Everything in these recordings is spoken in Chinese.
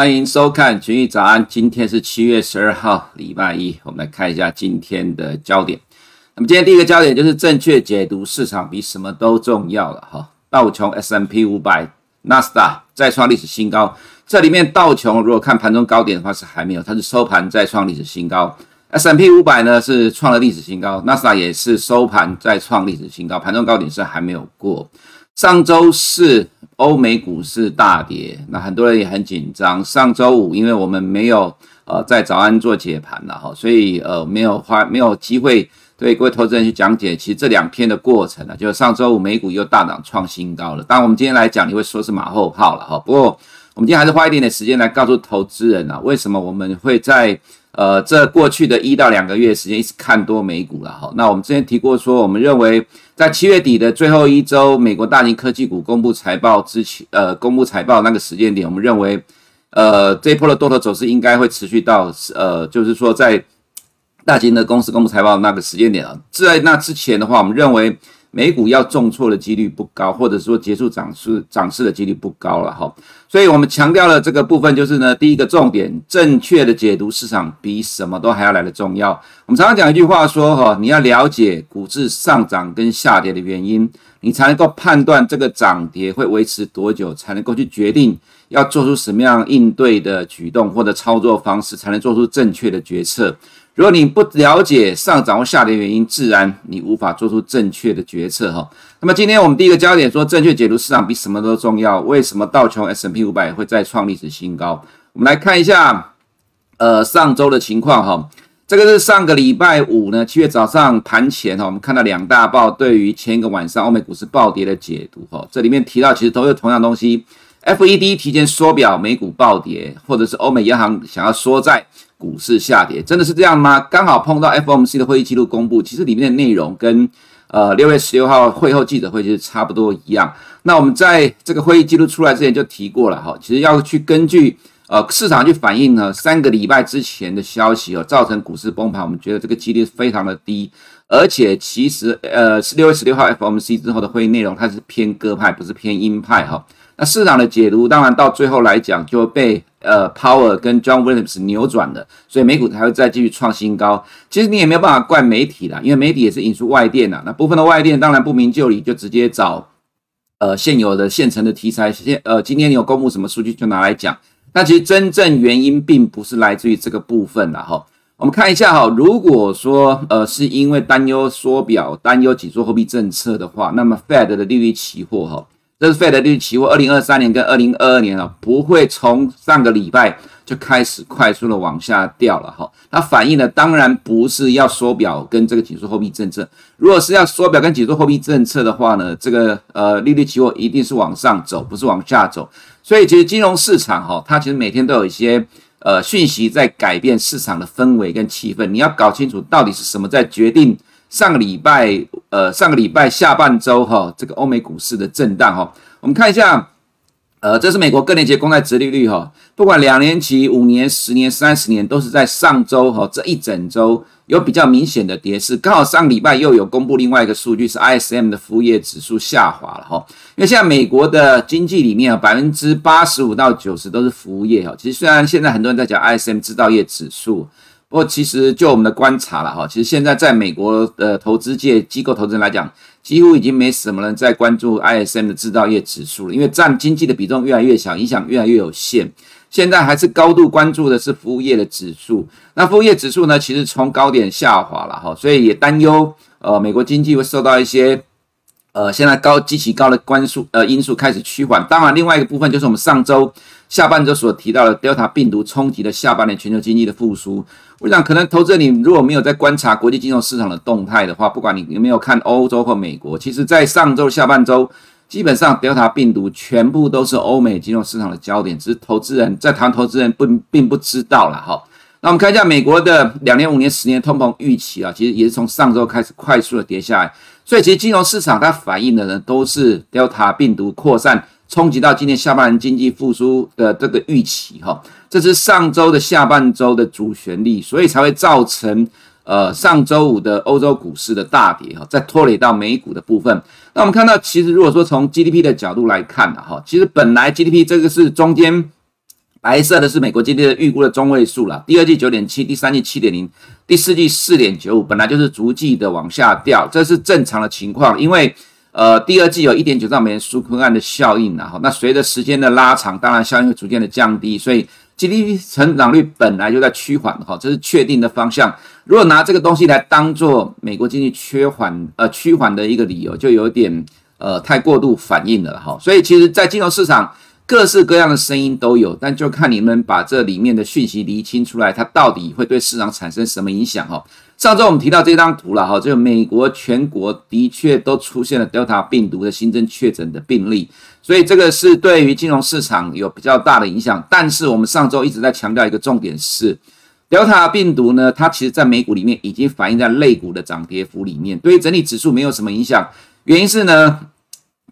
欢迎收看《群益早安》，今天是七月十二号，礼拜一。我们来看一下今天的焦点。那么今天第一个焦点就是正确解读市场比什么都重要了哈。道琼、s m p 五百、纳斯达再创历史新高。这里面道琼如果看盘中高点的话是还没有，它是收盘再创历史新高。s m p 五百呢是创了历史新高，纳斯达也是收盘再创历史新高，盘中高点是还没有过。上周四欧美股市大跌，那很多人也很紧张。上周五因为我们没有呃在早安做解盘了哈，所以呃没有花没有机会对各位投资人去讲解。其实这两天的过程呢，就上周五美股又大涨创新高了。当然我们今天来讲，你会说是马后炮了哈。不过我们今天还是花一点点时间来告诉投资人啊，为什么我们会在。呃，这过去的一到两个月时间一直看多美股了哈。那我们之前提过说，我们认为在七月底的最后一周，美国大型科技股公布财报之前，呃，公布财报那个时间点，我们认为，呃，这一波的多头走势应该会持续到，呃，就是说在大型的公司公布财报那个时间点啊。在那之前的话，我们认为。美股要重挫的几率不高，或者说结束涨势涨势的几率不高了哈，所以我们强调了这个部分，就是呢，第一个重点，正确的解读市场比什么都还要来得重要。我们常常讲一句话说哈，你要了解股市上涨跟下跌的原因，你才能够判断这个涨跌会维持多久，才能够去决定要做出什么样应对的举动或者操作方式，才能做出正确的决策。如果你不了解上涨或下跌原因，自然你无法做出正确的决策哈。那么今天我们第一个焦点说，正确解读市场比什么都重要。为什么道琼 S&P 五百会再创历史新高？我们来看一下，呃，上周的情况哈。这个是上个礼拜五呢，七月早上盘前哈，我们看到两大报对于前一个晚上欧美股市暴跌的解读哈。这里面提到其实都是同样东西，FED 提前缩表，美股暴跌，或者是欧美央行想要缩债。股市下跌，真的是这样吗？刚好碰到 FOMC 的会议记录公布，其实里面的内容跟呃六月十六号会后记者会其实差不多一样。那我们在这个会议记录出来之前就提过了哈，其实要去根据呃市场去反映呢三个礼拜之前的消息哦，造成股市崩盘，我们觉得这个几率非常的低，而且其实呃是六月十六号 FOMC 之后的会议内容，它是偏鸽派，不是偏鹰派哈。那市场的解读当然到最后来讲就被。呃，Power 跟 John Williams 扭转了，所以美股才会再继续创新高。其实你也没有办法怪媒体啦，因为媒体也是引述外电啦。那部分的外电当然不明就里，就直接找呃现有的现成的题材。现呃今天你有公布什么数据就拿来讲。那其实真正原因并不是来自于这个部分啦哈。我们看一下哈，如果说呃是因为担忧缩表、担忧紧缩货币政策的话，那么 Fed 的利率期货哈。这是费德利率期货，二零二三年跟二零二二年啊，不会从上个礼拜就开始快速的往下掉了哈。它反映的当然不是要缩表跟这个紧缩货币政策。如果是要缩表跟紧缩货币政策的话呢，这个呃利率期货一定是往上走，不是往下走。所以其实金融市场哈，它其实每天都有一些呃讯息在改变市场的氛围跟气氛。你要搞清楚到底是什么在决定。上个礼拜，呃，上个礼拜下半周哈，这个欧美股市的震荡哈，我们看一下，呃，这是美国各年期公债殖利率哈，不管两年期、五年、十年、三十年，都是在上周哈这一整周有比较明显的跌势。刚好上礼拜又有公布另外一个数据是 ISM 的服务业指数下滑了哈，因为现在美国的经济里面啊，百分之八十五到九十都是服务业哈。其实虽然现在很多人在讲 ISM 制造业指数。不过，其实就我们的观察了哈，其实现在在美国的投资界机构投资人来讲，几乎已经没什么人在关注 ISM 的制造业指数了，因为占经济的比重越来越小，影响越来越有限。现在还是高度关注的是服务业的指数。那服务业指数呢，其实从高点下滑了哈，所以也担忧呃美国经济会受到一些呃现在高极其高的关数呃因素开始趋缓。当然，另外一个部分就是我们上周。下半周所提到的 Delta 病毒冲击的下半年全球经济的复苏，我想可能投资者你如果没有在观察国际金融市场的动态的话，不管你有没有看欧洲或美国，其实在上周下半周，基本上 Delta 病毒全部都是欧美金融市场的焦点，只是投资人在谈，投资人不并不知道了哈。那我们看一下美国的两年、五年、十年通膨预期啊，其实也是从上周开始快速的跌下来，所以其实金融市场它反映的呢都是 Delta 病毒扩散。冲击到今年下半年经济复苏的这个预期，哈，这是上周的下半周的主旋律，所以才会造成呃上周五的欧洲股市的大跌，哈，再拖累到美股的部分。那我们看到，其实如果说从 GDP 的角度来看的哈，其实本来 GDP 这个是中间白色的是美国今天的预估的中位数了，第二季九点七，第三季七点零，第四季四点九五，本来就是逐季的往下掉，这是正常的情况，因为呃第二季有一点九兆美元纾困案的效应然后，那随着时间的拉长，当然效应会逐渐的降低，所以 GDP 成长率本来就在趋缓哈，这是确定的方向。如果拿这个东西来当做美国经济趋缓呃趋缓的一个理由，就有点呃太过度反应了哈，所以其实在金融市场。各式各样的声音都有，但就看你们把这里面的讯息厘清出来，它到底会对市场产生什么影响？哈，上周我们提到这张图了，哈，就美国全国的确都出现了 Delta 病毒的新增确诊的病例，所以这个是对于金融市场有比较大的影响。但是我们上周一直在强调一个重点是，Delta 病毒呢，它其实在美股里面已经反映在类股的涨跌幅里面，对于整体指数没有什么影响。原因是呢，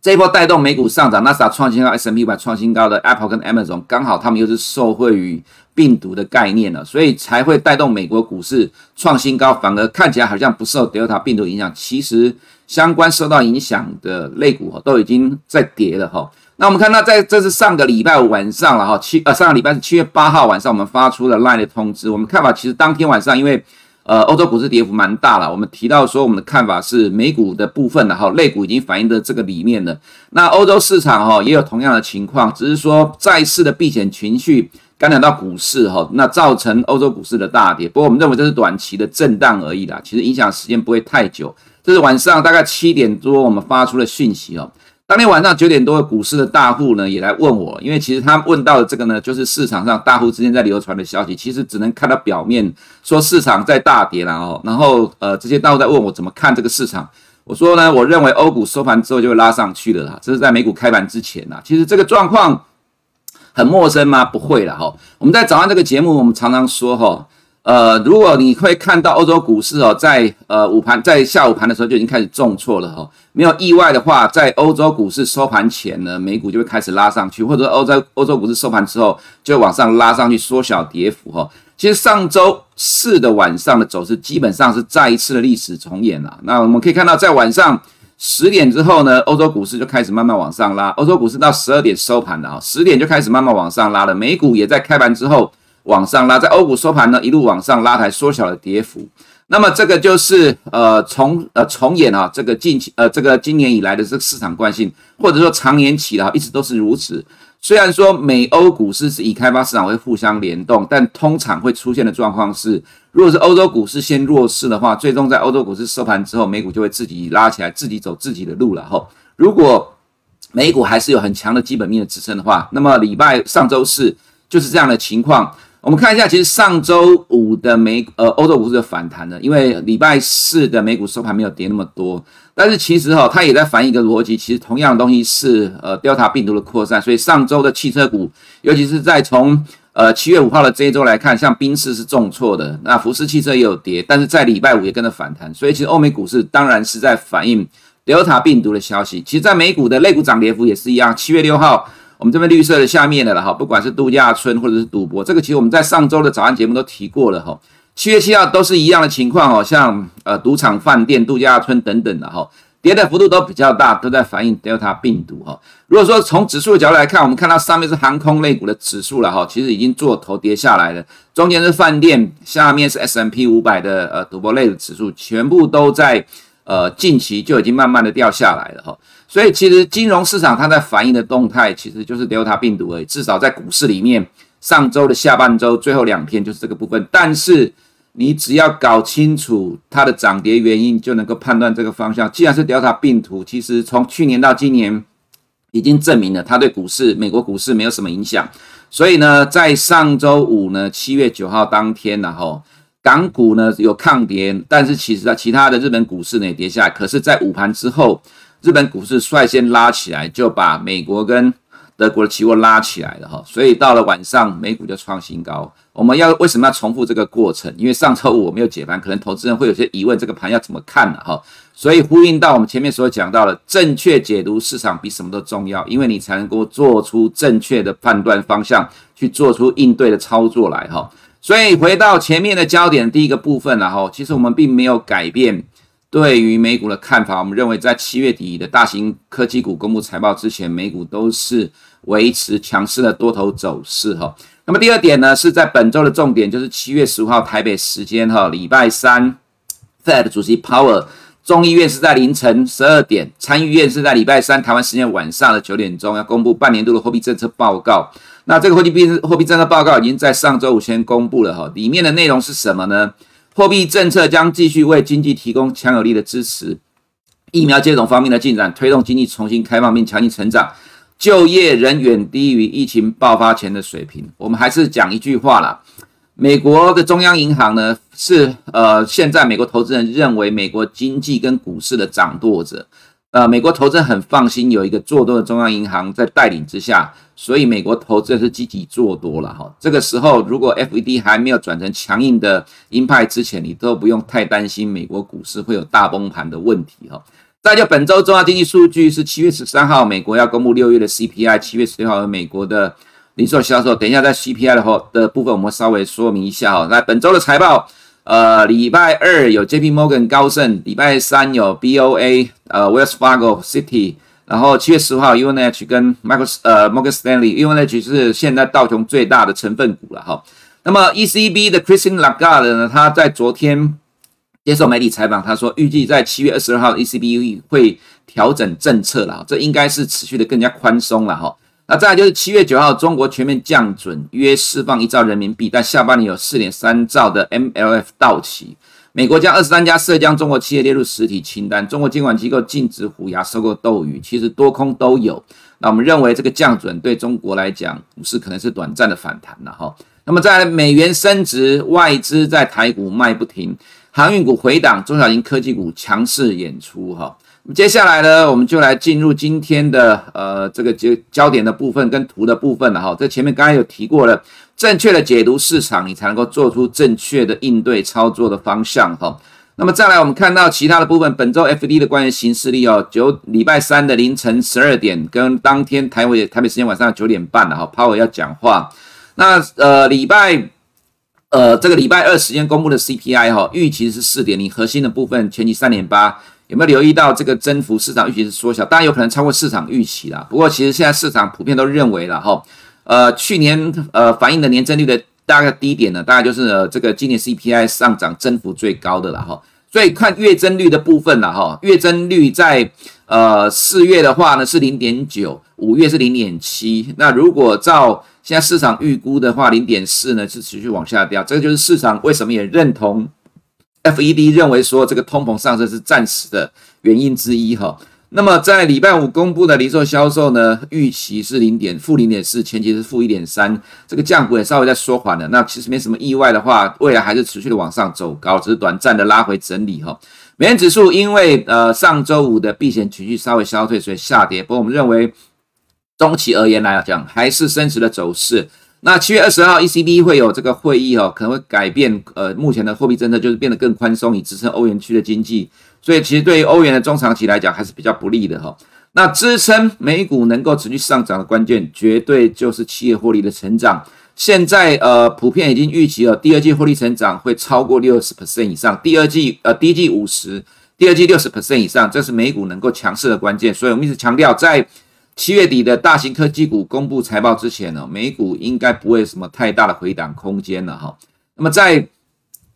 这一波带动美股上涨，纳斯达克创新高，S&P 500创新高的 Apple 跟 Amazon，刚好他们又是受惠于病毒的概念了，所以才会带动美国股市创新高。反而看起来好像不受 Delta 病毒影响，其实相关受到影响的类股都已经在跌了哈。那我们看到，在这是上个礼拜五晚上了哈，七呃上个礼拜是七月八号晚上，我们发出了 Line 的通知。我们看法其实当天晚上因为。呃，欧洲股市跌幅蛮大了。我们提到说，我们的看法是美股的部分，然后类股已经反映的这个里面了。那欧洲市场哈也有同样的情况，只是说债市的避险情绪干扰到股市哈，那造成欧洲股市的大跌。不过我们认为这是短期的震荡而已啦，其实影响时间不会太久。这是晚上大概七点多我们发出的讯息哦。当天晚上九点多，股市的大户呢也来问我，因为其实他问到的这个呢，就是市场上大户之间在流传的消息，其实只能看到表面，说市场在大跌了哦。然后呃，这些大户在问我怎么看这个市场，我说呢，我认为欧股收盘之后就会拉上去了啦，这是在美股开盘之前呐。其实这个状况很陌生吗？不会了哈。我们在早上这个节目，我们常常说哈。呃，如果你会看到欧洲股市哦，在呃午盘，在下午盘的时候就已经开始重挫了哈，没有意外的话，在欧洲股市收盘前呢，美股就会开始拉上去，或者欧洲欧洲股市收盘之后就往上拉上去，缩小跌幅哈。其实上周四的晚上的走势基本上是再一次的历史重演了。那我们可以看到，在晚上十点之后呢，欧洲股市就开始慢慢往上拉，欧洲股市到十二点收盘了啊，十点就开始慢慢往上拉了，美股也在开盘之后。往上拉，在欧股收盘呢，一路往上拉抬，缩小了跌幅。那么这个就是呃重呃重演啊，这个近期呃这个今年以来的这个市场惯性，或者说长年起来一直都是如此。虽然说美欧股市是以开发市场会互相联动，但通常会出现的状况是，如果是欧洲股市先弱势的话，最终在欧洲股市收盘之后，美股就会自己拉起来，自己走自己的路了。后如果美股还是有很强的基本面的支撑的话，那么礼拜上周四就是这样的情况。我们看一下，其实上周五的美呃欧洲股市的反弹呢，因为礼拜四的美股收盘没有跌那么多，但是其实哈、哦，它也在反映一个逻辑，其实同样的东西是呃 Delta 病毒的扩散，所以上周的汽车股，尤其是在从呃七月五号的这一周来看，像宾士是重挫的，那福斯汽车也有跌，但是在礼拜五也跟着反弹，所以其实欧美股市当然是在反映 Delta 病毒的消息。其实，在美股的类股涨跌幅也是一样，七月六号。我们这边绿色的下面的了哈，不管是度假村或者是赌博，这个其实我们在上周的早安节目都提过了哈。七月七号都是一样的情况哦，像呃赌场、饭店、度假村等等的哈，跌的幅度都比较大，都在反映 Delta 病毒哈。如果说从指数的角度来看，我们看到上面是航空类股的指数了哈，其实已经做头跌下来了，中间是饭店，下面是 S M P 五百的呃赌博类的指数，全部都在呃近期就已经慢慢的掉下来了哈。所以其实金融市场它在反映的动态，其实就是 Delta 病毒而已。至少在股市里面，上周的下半周最后两天就是这个部分。但是你只要搞清楚它的涨跌原因，就能够判断这个方向。既然是 Delta 病毒，其实从去年到今年已经证明了它对股市、美国股市没有什么影响。所以呢，在上周五呢，七月九号当天，然后港股呢有抗跌，但是其实在其他的日本股市呢也跌下来。可是，在午盘之后。日本股市率先拉起来，就把美国跟德国的期货拉起来了哈，所以到了晚上，美股就创新高。我们要为什么要重复这个过程？因为上周五我没有解盘，可能投资人会有些疑问，这个盘要怎么看呢？哈，所以呼应到我们前面所讲到的，正确解读市场比什么都重要，因为你才能够做出正确的判断方向，去做出应对的操作来哈。所以回到前面的焦点，第一个部分然后，其实我们并没有改变。对于美股的看法，我们认为在七月底的大型科技股公布财报之前，美股都是维持强势的多头走势哈。那么第二点呢，是在本周的重点，就是七月十五号台北时间哈，礼拜三，Fed 主席 Power 众议院是在凌晨十二点，参议院是在礼拜三台湾时间晚上的九点钟要公布半年度的货币政策报告。那这个货币货币政策报告已经在上周五先公布了哈，里面的内容是什么呢？货币政策将继续为经济提供强有力的支持，疫苗接种方面的进展推动经济重新开放并强劲成长。就业仍远低于疫情爆发前的水平。我们还是讲一句话啦，美国的中央银行呢是呃，现在美国投资人认为美国经济跟股市的掌舵者。呃，美国投资人很放心有一个做多的中央银行在带领之下，所以美国投资人是积极做多了哈。这个时候，如果 FED 还没有转成强硬的鹰派之前，你都不用太担心美国股市会有大崩盘的问题哈。再就本周重要经济数据是七月十三号，美国要公布六月的 CPI，七月十六号美国的零售销售。等一下在 CPI 的后的部分，我们稍微说明一下哈。那本周的财报，呃，礼拜二有 JP Morgan 高盛，礼拜三有 BOA，呃，Wells Fargo City，然后七月十五号 UNH 跟 Michael 呃 Morgan Stanley，UNH 是现在道琼最大的成分股了哈。那么 ECB 的 Christine Lagarde 呢，他在昨天。接受媒体采访，他说预计在七月二十二号，ECB 会调整政策了，这应该是持续的更加宽松了哈。那再来就是七月九号，中国全面降准，约释放一兆人民币，但下半年有四点三兆的 MLF 到期。美国将二十三家涉疆中国企业列入实体清单，中国监管机构禁止虎牙收购斗鱼，其实多空都有。那我们认为这个降准对中国来讲，股市可能是短暂的反弹了哈。那么在美元升值，外资在台股卖不停。航运股回档，中小型科技股强势演出哈。接下来呢，我们就来进入今天的呃这个焦焦点的部分跟图的部分了哈。这前面刚才有提过了，正确的解读市场，你才能够做出正确的应对操作的方向哈。那么再来，我们看到其他的部分，本周 F D 的关于行事历哦，九礼拜三的凌晨十二点，跟当天台北台北时间晚上九点半了哈，Powell 要讲话。那呃礼拜。呃，这个礼拜二时间公布的 CPI 哈，预期是四点零，核心的部分前期三点八，有没有留意到这个增幅？市场预期是缩小，当然有可能超过市场预期啦。不过其实现在市场普遍都认为了哈，呃，去年呃反映的年增率的大概低点呢，大概就是呃这个今年 CPI 上涨增幅最高的了哈。所以看月增率的部分了哈，月增率在呃四月的话呢是零点九，五月是零点七。那如果照现在市场预估的话，零点四呢是持续往下掉，这个就是市场为什么也认同 FED 认为说这个通膨上升是暂时的原因之一哈。那么在礼拜五公布的零售销售呢，预期是零点负零点四，前期是负一点三，这个降幅也稍微在缩缓了。那其实没什么意外的话，未来还是持续的往上走高，只是短暂的拉回整理哈。美元指数因为呃上周五的避险情绪稍微消退，所以下跌。不过我们认为。中期而言来讲，还是升值的走势。那七月二十号，ECB 会有这个会议哦，可能会改变呃目前的货币政策，就是变得更宽松，以支撑欧元区的经济。所以其实对于欧元的中长期来讲，还是比较不利的哈。那支撑美股能够持续上涨的关键，绝对就是企业获利的成长。现在呃，普遍已经预期了第二季获利成长会超过六十 percent 以上，第二季呃第一季五十，第二季六十 percent 以上，这是美股能够强势的关键。所以我们一直强调在。七月底的大型科技股公布财报之前呢，美股应该不会什么太大的回档空间了哈。那么在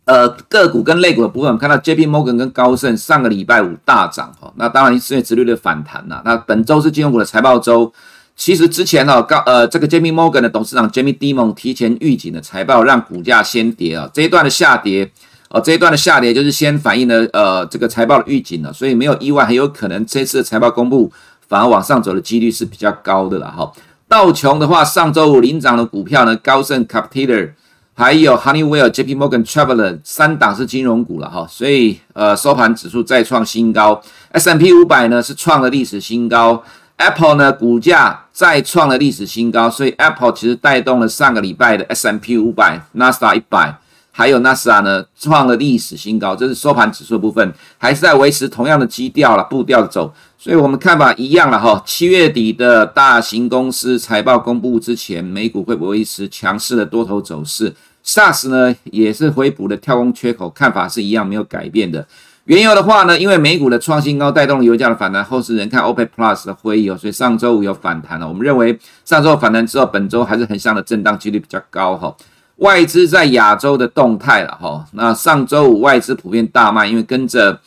呃个股跟类股的部分，我们看到 JP Morgan 跟高盛上个礼拜五大涨哈，那当然是因为殖率的反弹呐。那本周是金融股的财报周，其实之前哈高呃这个 JP Morgan 的董事长 Jamie Dimon 提前预警的财报，让股价先跌啊。这一段的下跌哦，这一段的下跌就是先反映了呃这个财报的预警了，所以没有意外，很有可能这次的财报公布。反而往上走的几率是比较高的了哈。道琼的话，上周五领涨的股票呢，高盛、Caterpillar，还有 Honeywell、JP Morgan、Traveler 三档是金融股了哈。所以呃，收盘指数再创新高，S&P 五百呢是创了历史新高，Apple 呢股价再创了历史新高，所以 Apple 其实带动了上个礼拜的 S&P 五百、纳斯达克一百。还有纳斯达呢，创了历史新高，这是收盘指数部分，还是在维持同样的基调了步调走，所以我们看法一样了哈。七月底的大型公司财报公布之前，美股会不会维持强势的多头走势？SARS 呢也是回补的跳空缺口，看法是一样没有改变的。原油的话呢，因为美股的创新高带动了油价的反弹，后市人看 OPEC Plus 的会议哦，所以上周五有反弹了。我们认为上周反弹之后，本周还是横向的震荡几率比较高哈。外资在亚洲的动态了哈，那上周五外资普遍大卖，因为跟着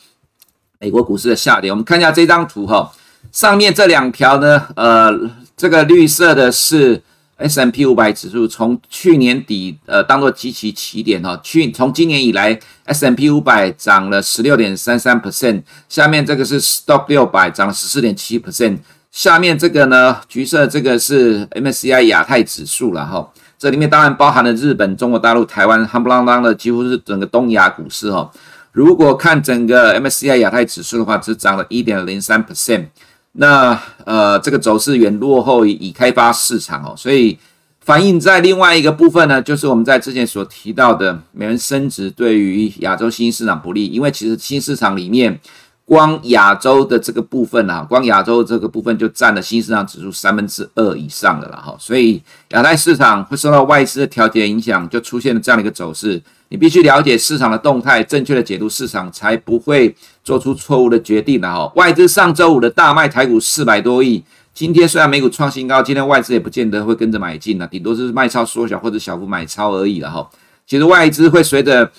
美国股市的下跌。我们看一下这张图哈，上面这两条呢，呃，这个绿色的是。S M P 五百指数从去年底呃当做基期起点哈，去从今年以来 S M P 五百涨了十六点三三 percent，下面这个是 Stock 六百涨了十四点七 percent，下面这个呢橘色这个是 MSCI 亚太指数了哈，这里面当然包含了日本、中国大陆、台湾，夯不啷当的几乎是整个东亚股市哈。如果看整个 MSCI 亚太指数的话，只涨了一点零三 percent。那呃，这个走势远落后于已开发市场哦，所以反映在另外一个部分呢，就是我们在之前所提到的美元升值对于亚洲新兴市场不利，因为其实新市场里面。光亚洲的这个部分啊，光亚洲这个部分就占了新市场指数三分之二以上的了哈，所以亚太市场会受到外资的调节影响，就出现了这样的一个走势。你必须了解市场的动态，正确的解读市场，才不会做出错误的决定的哈。外资上周五的大卖台股四百多亿，今天虽然美股创新高，今天外资也不见得会跟着买进了，顶多是卖超缩小或者小幅买超而已了哈。其实外资会随着。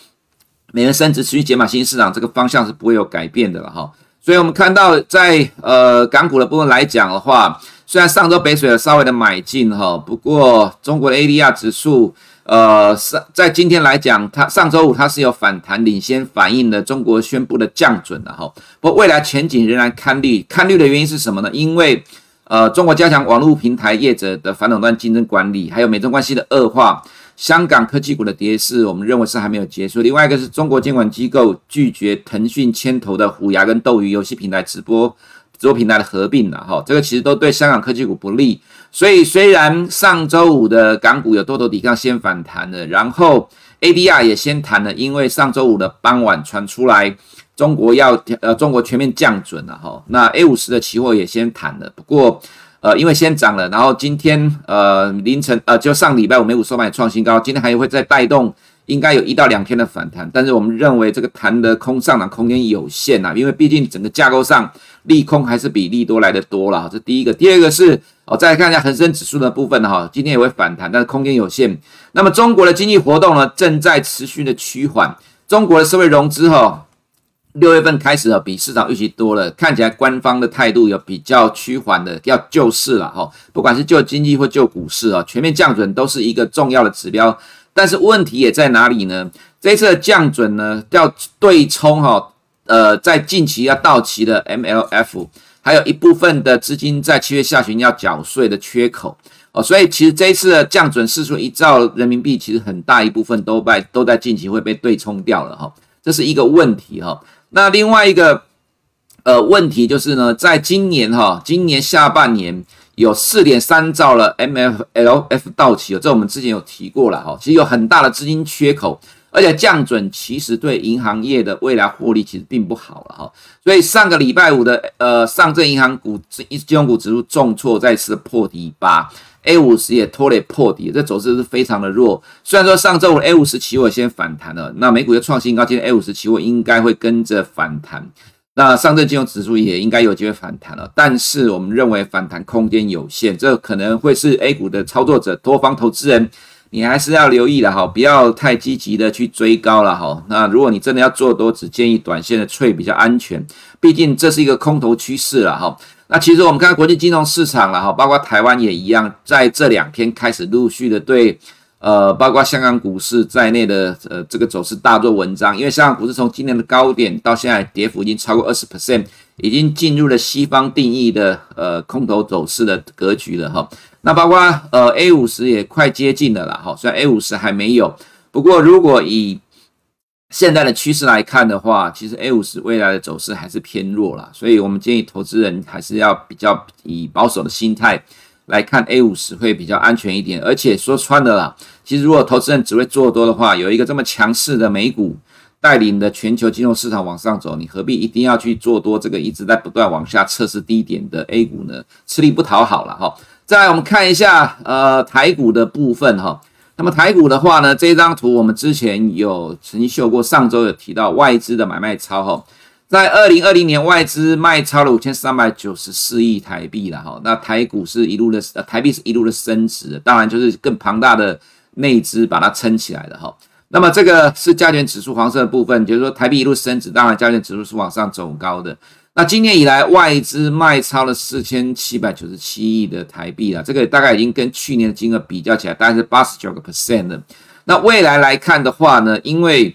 美元升值持续解码新市场这个方向是不会有改变的了哈，所以我们看到在呃港股的部分来讲的话，虽然上周北水有稍微的买进哈，不过中国的 ADR 指数呃上在今天来讲，它上周五它是有反弹领先反映的中国宣布的降准了哈，不过未来前景仍然看绿，看绿的原因是什么呢？因为呃中国加强网络平台业者的反垄断竞争管理，还有美中关系的恶化。香港科技股的跌势，我们认为是还没有结束。另外一个是中国监管机构拒绝腾讯牵头的虎牙跟斗鱼游戏平台直播直播平台的合并了哈，这个其实都对香港科技股不利。所以虽然上周五的港股有多头抵抗先反弹了，然后 ADR 也先弹了，因为上周五的傍晚传出来中国要呃中国全面降准了哈，那 A 五十的期货也先谈了，不过。呃，因为先涨了，然后今天呃凌晨呃就上礼拜五美股收盘创新高，今天还会再带动，应该有一到两天的反弹，但是我们认为这个弹的空上涨空间有限呐，因为毕竟整个架构上利空还是比利多来的多了，这第一个，第二个是哦再来看一下恒生指数的部分哈，今天也会反弹，但是空间有限。那么中国的经济活动呢正在持续的趋缓，中国的社会融资哈。六月份开始啊，比市场预期多了，看起来官方的态度有比较趋缓的，要救市了哈。不管是救经济或救股市啊，全面降准都是一个重要的指标。但是问题也在哪里呢？这一次的降准呢，要对冲哈，呃，在近期要到期的 MLF，还有一部分的资金在七月下旬要缴税的缺口哦，所以其实这一次的降准释出一兆人民币，其实很大一部分都在都在近期会被对冲掉了哈，这是一个问题哈。那另外一个呃问题就是呢，在今年哈，今年下半年有四点三兆了，M F L F 到期了，这我们之前有提过了哈，其实有很大的资金缺口，而且降准其实对银行业的未来获利其实并不好了哈，所以上个礼拜五的呃上证银行股金融股指数重挫，再次破底八。A 五十也拖累破底，这走势是非常的弱。虽然说上周五 A 五十期货先反弹了，那美股又创新高，今天 A 五十期货应该会跟着反弹。那上证金融指数也应该有机会反弹了，但是我们认为反弹空间有限，这可能会是 A 股的操作者、多方投资人，你还是要留意了哈，不要太积极的去追高了哈。那如果你真的要做多，只建议短线的脆比较安全，毕竟这是一个空头趋势了哈。那其实我们看国际金融市场了哈，包括台湾也一样，在这两天开始陆续的对，呃，包括香港股市在内的呃这个走势大做文章，因为香港股市从今年的高点到现在跌幅已经超过二十 percent，已经进入了西方定义的呃空头走势的格局了哈。那包括呃 A 五十也快接近了啦哈，虽然 A 五十还没有，不过如果以现在的趋势来看的话，其实 A 五十未来的走势还是偏弱啦，所以我们建议投资人还是要比较以保守的心态来看 A 五十会比较安全一点。而且说穿了啦，其实如果投资人只会做多的话，有一个这么强势的美股带领的全球金融市场往上走，你何必一定要去做多这个一直在不断往下测试低点的 A 股呢？吃力不讨好了哈。再来我们看一下呃台股的部分哈。那么台股的话呢，这张图我们之前有曾经秀过，上周有提到外资的买卖超哈。在二零二零年外资卖超了五千三百九十四亿台币了哈，那台股是一路的呃台币是一路的升值，当然就是更庞大的内资把它撑起来的哈。那么这个是加权指数黄色的部分，就是说台币一路升值，当然加权指数是往上走高的。那今年以来外资卖超了四千七百九十七亿的台币了，这个大概已经跟去年的金额比较起来，大概是八十九个 percent 的。那未来来看的话呢，因为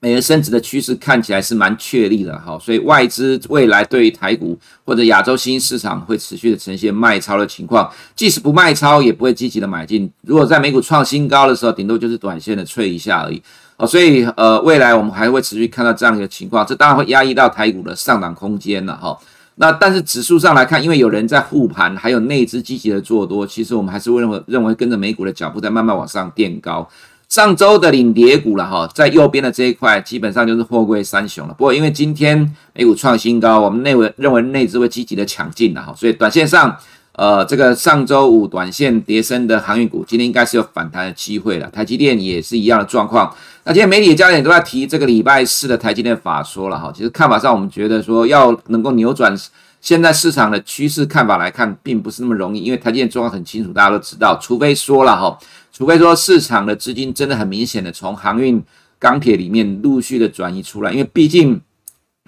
美元升值的趋势看起来是蛮确立的哈，所以外资未来对于台股或者亚洲新兴市场会持续的呈现卖超的情况，即使不卖超也不会积极的买进。如果在美股创新高的时候，顶多就是短线的脆一下而已哦。所以呃，未来我们还会持续看到这样一个情况，这当然会压抑到台股的上涨空间了哈。那但是指数上来看，因为有人在护盘，还有内资积极的做多，其实我们还是会认为认为跟着美股的脚步在慢慢往上垫高。上周的领跌股了哈，在右边的这一块基本上就是货柜三雄了。不过因为今天美股创新高，我们内为认为内资会积极的抢进了哈，所以短线上，呃，这个上周五短线跌升的航运股，今天应该是有反弹的机会了。台积电也是一样的状况。那今天媒体的焦点都在提这个礼拜四的台积电法说了哈，其实看法上我们觉得说要能够扭转现在市场的趋势看法来看，并不是那么容易，因为台积电状况很清楚，大家都知道，除非说了哈。除非说市场的资金真的很明显的从航运、钢铁里面陆续的转移出来，因为毕竟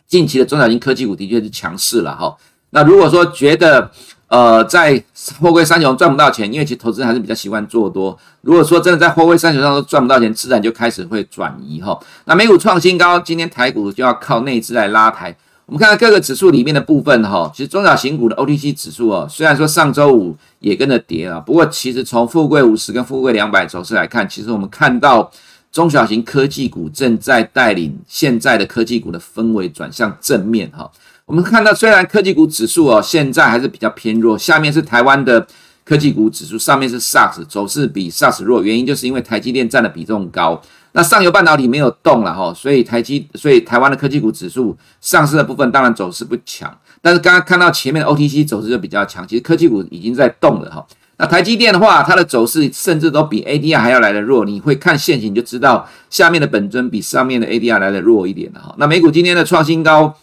近期的中小型科技股的确是强势了哈。那如果说觉得呃在货柜三雄赚不到钱，因为其实投资人还是比较习惯做多。如果说真的在货柜三雄上都赚不到钱，自然就开始会转移哈。那美股创新高，今天台股就要靠内资来拉抬。我们看看各个指数里面的部分哈，其实中小型股的 OTC 指数哦，虽然说上周五也跟着跌了，不过其实从富贵五十跟富贵两百走势来看，其实我们看到中小型科技股正在带领现在的科技股的氛围转向正面哈。我们看到虽然科技股指数哦现在还是比较偏弱，下面是台湾的科技股指数，上面是 SARS 走势比 SARS 弱，原因就是因为台积电占的比重高。那上游半导体没有动了哈，所以台积，所以台湾的科技股指数上市的部分当然走势不强，但是刚刚看到前面的 OTC 走势就比较强，其实科技股已经在动了哈。那台积电的话，它的走势甚至都比 ADR 还要来得弱，你会看线型就知道下面的本尊比上面的 ADR 来得弱一点的哈。那美股今天的创新高，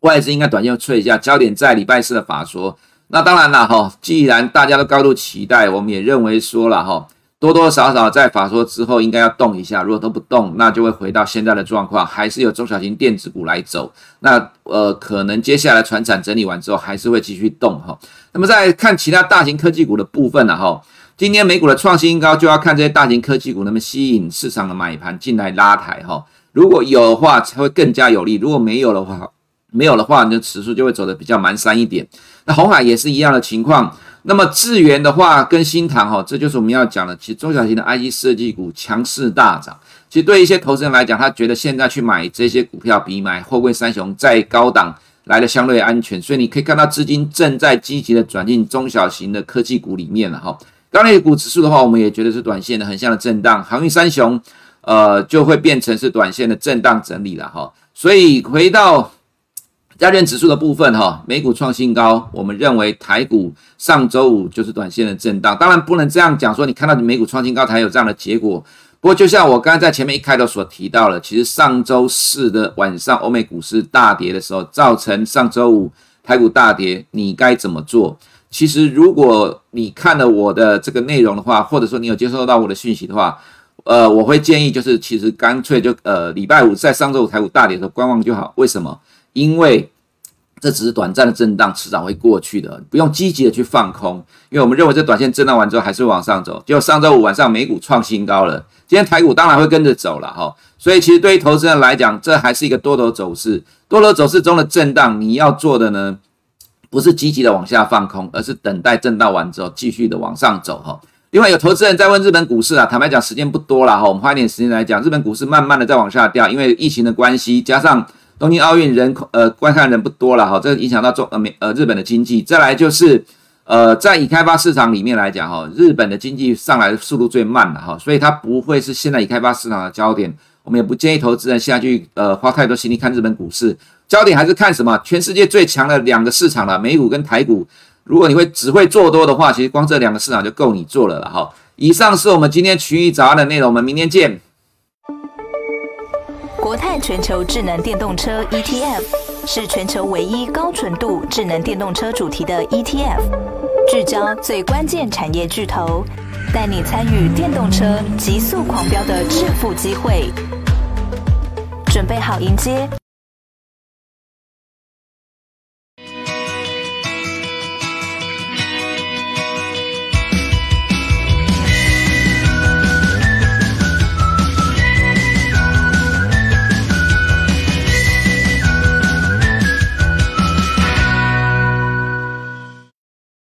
外资应该短线吹一下，焦点在礼拜四的法说。那当然了哈，既然大家都高度期待，我们也认为说了哈。多多少少在法说之后应该要动一下，如果都不动，那就会回到现在的状况，还是由中小型电子股来走。那呃，可能接下来船产整理完之后，还是会继续动哈。那么再看其他大型科技股的部分呢哈，今天美股的创新高就要看这些大型科技股能不能吸引市场的买盘进来拉抬哈。如果有的话，才会更加有利；如果没有的话，没有的话，你的指数就会走得比较蹒跚一点。那红海也是一样的情况。那么智源的话跟新唐哈，这就是我们要讲的。其实中小型的 IC 设计股强势大涨。其实对一些投资人来讲，他觉得现在去买这些股票比买货柜三雄再高档来的相对安全。所以你可以看到资金正在积极的转进中小型的科技股里面了哈。钢铁股指数的话，我们也觉得是短线的横向的震荡。航运三雄呃就会变成是短线的震荡整理了哈。所以回到。加权指数的部分，哈，美股创新高，我们认为台股上周五就是短线的震荡。当然不能这样讲，说你看到美股创新高才有这样的结果。不过就像我刚才在前面一开头所提到的，其实上周四的晚上欧美股市大跌的时候，造成上周五台股大跌，你该怎么做？其实如果你看了我的这个内容的话，或者说你有接收到我的讯息的话，呃，我会建议就是其实干脆就呃礼拜五在上周五台股大跌的时候观望就好。为什么？因为这只是短暂的震荡，迟早会过去的，不用积极的去放空，因为我们认为这短线震荡完之后还是往上走。就上周五晚上美股创新高了，今天台股当然会跟着走了哈。所以其实对于投资人来讲，这还是一个多头走势。多头走势中的震荡，你要做的呢，不是积极的往下放空，而是等待震荡完之后继续的往上走哈。另外有投资人在问日本股市啊，坦白讲时间不多了哈，我们花一点时间来讲，日本股市慢慢的在往下掉，因为疫情的关系，加上。东京奥运人口呃观看人不多了哈，这影响到中呃美呃日本的经济。再来就是呃在已开发市场里面来讲哈，日本的经济上来的速度最慢了哈，所以它不会是现在已开发市场的焦点。我们也不建议投资人现在去呃花太多心力看日本股市，焦点还是看什么？全世界最强的两个市场了，美股跟台股。如果你会只会做多的话，其实光这两个市场就够你做了了哈。以上是我们今天群益早安的内容，我们明天见。国泰全球智能电动车 ETF 是全球唯一高纯度智能电动车主题的 ETF，聚焦最关键产业巨头，带你参与电动车急速狂飙的致富机会。准备好迎接